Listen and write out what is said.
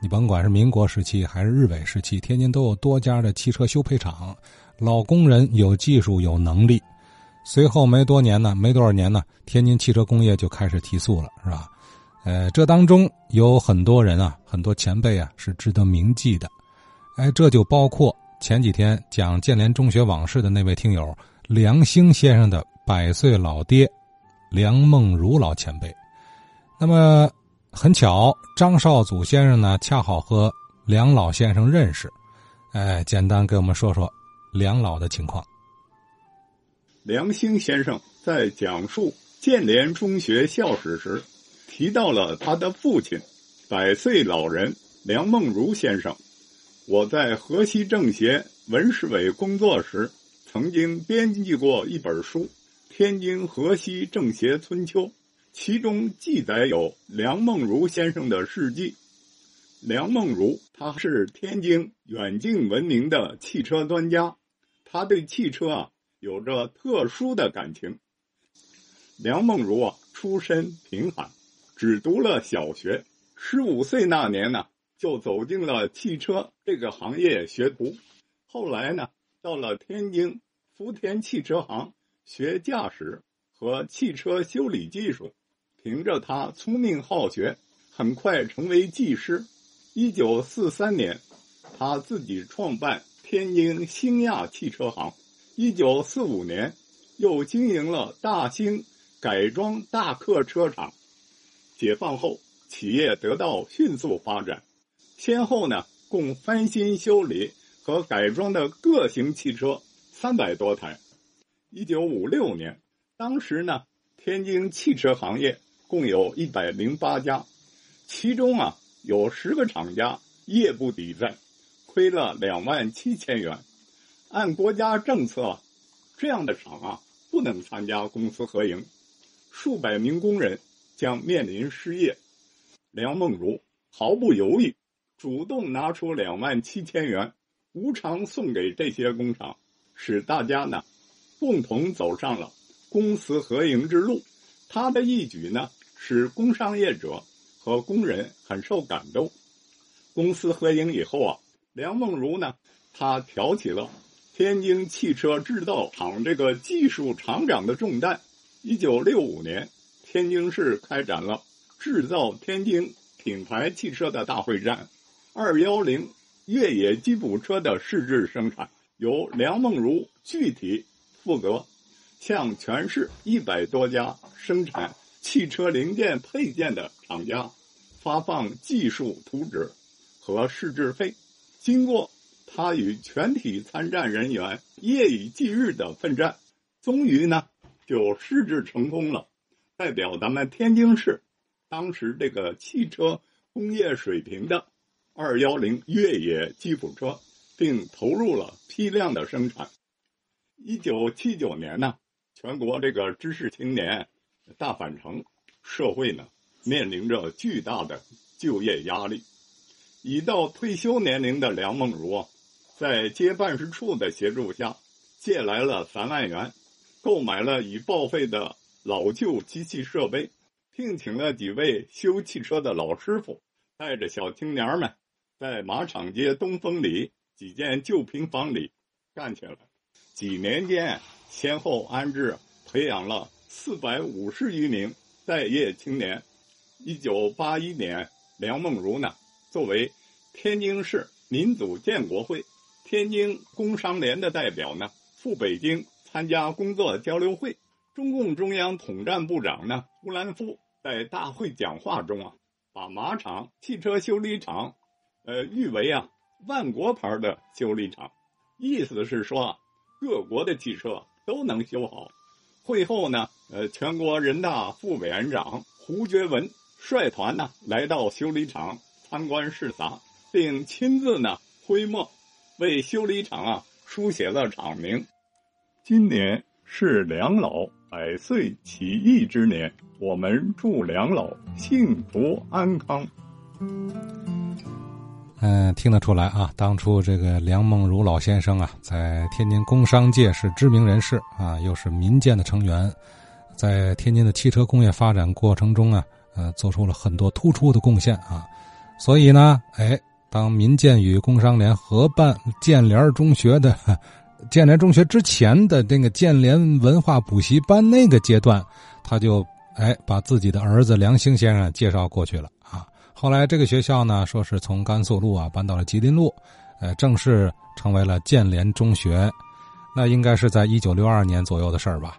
你甭管是民国时期还是日伪时期，天津都有多家的汽车修配厂，老工人有技术有能力。随后没多年呢，没多少年呢，天津汽车工业就开始提速了，是吧？呃，这当中有很多人啊，很多前辈啊，是值得铭记的。哎，这就包括前几天讲建联中学往事的那位听友梁兴先生的百岁老爹梁梦如老前辈。那么很巧，张少祖先生呢，恰好和梁老先生认识。哎，简单给我们说说梁老的情况。梁兴先生在讲述建联中学校史时。提到了他的父亲，百岁老人梁梦如先生。我在河西政协文史委工作时，曾经编辑过一本书《天津河西政协春秋》，其中记载有梁梦如先生的事迹。梁梦如他是天津远近闻名的汽车专家，他对汽车啊有着特殊的感情。梁梦如啊出身贫寒。只读了小学，十五岁那年呢，就走进了汽车这个行业学徒。后来呢，到了天津福田汽车行学驾驶和汽车修理技术。凭着他聪明好学，很快成为技师。一九四三年，他自己创办天津兴亚汽车行。一九四五年，又经营了大兴改装大客车厂。解放后，企业得到迅速发展，先后呢共翻新修理和改装的各型汽车三百多台。一九五六年，当时呢天津汽车行业共有一百零八家，其中啊有十个厂家业不抵债，亏了两万七千元。按国家政策，这样的厂啊不能参加公私合营，数百名工人。将面临失业，梁梦如毫不犹豫，主动拿出两万七千元，无偿送给这些工厂，使大家呢共同走上了公私合营之路。他的义举呢，使工商业者和工人很受感动。公私合营以后啊，梁梦如呢，他挑起了天津汽车制造厂这个技术厂长的重担。一九六五年。天津市开展了制造天津品牌汽车的大会战，二幺零越野吉普车的试制生产由梁梦如具体负责，向全市一百多家生产汽车零件配件的厂家发放技术图纸和试制费。经过他与全体参战人员夜以继日的奋战，终于呢就试制成功了。代表咱们天津市当时这个汽车工业水平的二幺零越野吉普车，并投入了批量的生产。一九七九年呢，全国这个知识青年大返城，社会呢面临着巨大的就业压力。已到退休年龄的梁梦如，在街办事处的协助下，借来了三万元，购买了已报废的。老旧机器设备，聘请了几位修汽车的老师傅，带着小青年们，在马场街东风里几间旧平房里干起来。几年间，先后安置、培养了四百五十余名待业青年。一九八一年，梁梦如呢，作为天津市民主建国会、天津工商联的代表呢，赴北京参加工作交流会。中共中央统战部长呢，乌兰夫在大会讲话中啊，把马场汽车修理厂，呃，誉为啊万国牌的修理厂，意思是说，各国的汽车都能修好。会后呢，呃，全国人大副委员长胡觉文率团呢来到修理厂参观视察，并亲自呢挥墨为修理厂啊书写了厂名。今年是梁老。百岁起义之年，我们祝梁老幸福安康。嗯，听得出来啊，当初这个梁梦如老先生啊，在天津工商界是知名人士啊，又是民建的成员，在天津的汽车工业发展过程中啊，呃，做出了很多突出的贡献啊。所以呢，哎，当民建与工商联合办建联中学的 建联中学之前的那个建联文化补习班那个阶段，他就哎把自己的儿子梁兴先生介绍过去了啊。后来这个学校呢，说是从甘肃路啊搬到了吉林路，呃，正式成为了建联中学。那应该是在一九六二年左右的事儿吧。